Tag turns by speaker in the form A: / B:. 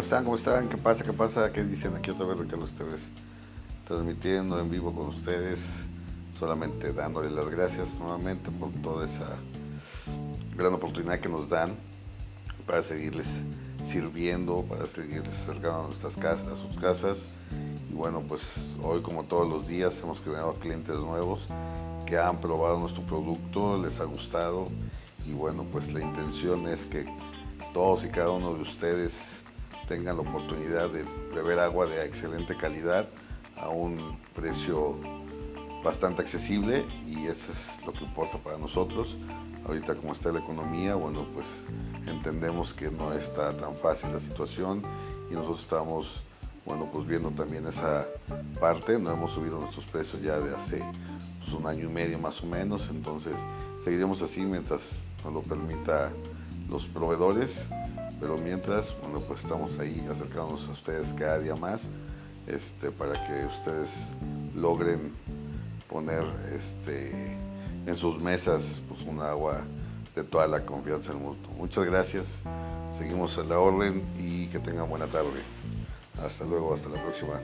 A: están? ¿Cómo están? ¿Qué pasa? ¿Qué pasa? ¿Qué dicen? Aquí otra vez Ricardo Esteves transmitiendo en vivo con ustedes, solamente dándole las gracias nuevamente por toda esa gran oportunidad que nos dan para seguirles sirviendo, para seguirles acercando a nuestras casas, a sus casas. Y bueno, pues hoy como todos los días hemos creado clientes nuevos que han probado nuestro producto, les ha gustado y bueno, pues la intención es que todos y cada uno de ustedes tengan la oportunidad de beber agua de excelente calidad a un precio bastante accesible y eso es lo que importa para nosotros. Ahorita como está la economía, bueno, pues entendemos que no está tan fácil la situación y nosotros estamos, bueno, pues viendo también esa parte. No hemos subido nuestros precios ya de hace pues, un año y medio más o menos, entonces seguiremos así mientras nos lo permita los proveedores, pero mientras, bueno, pues estamos ahí acercándonos a ustedes cada día más, este, para que ustedes logren poner este, en sus mesas pues, un agua de toda la confianza del mundo. Muchas gracias, seguimos en la orden y que tengan buena tarde. Hasta luego, hasta la próxima.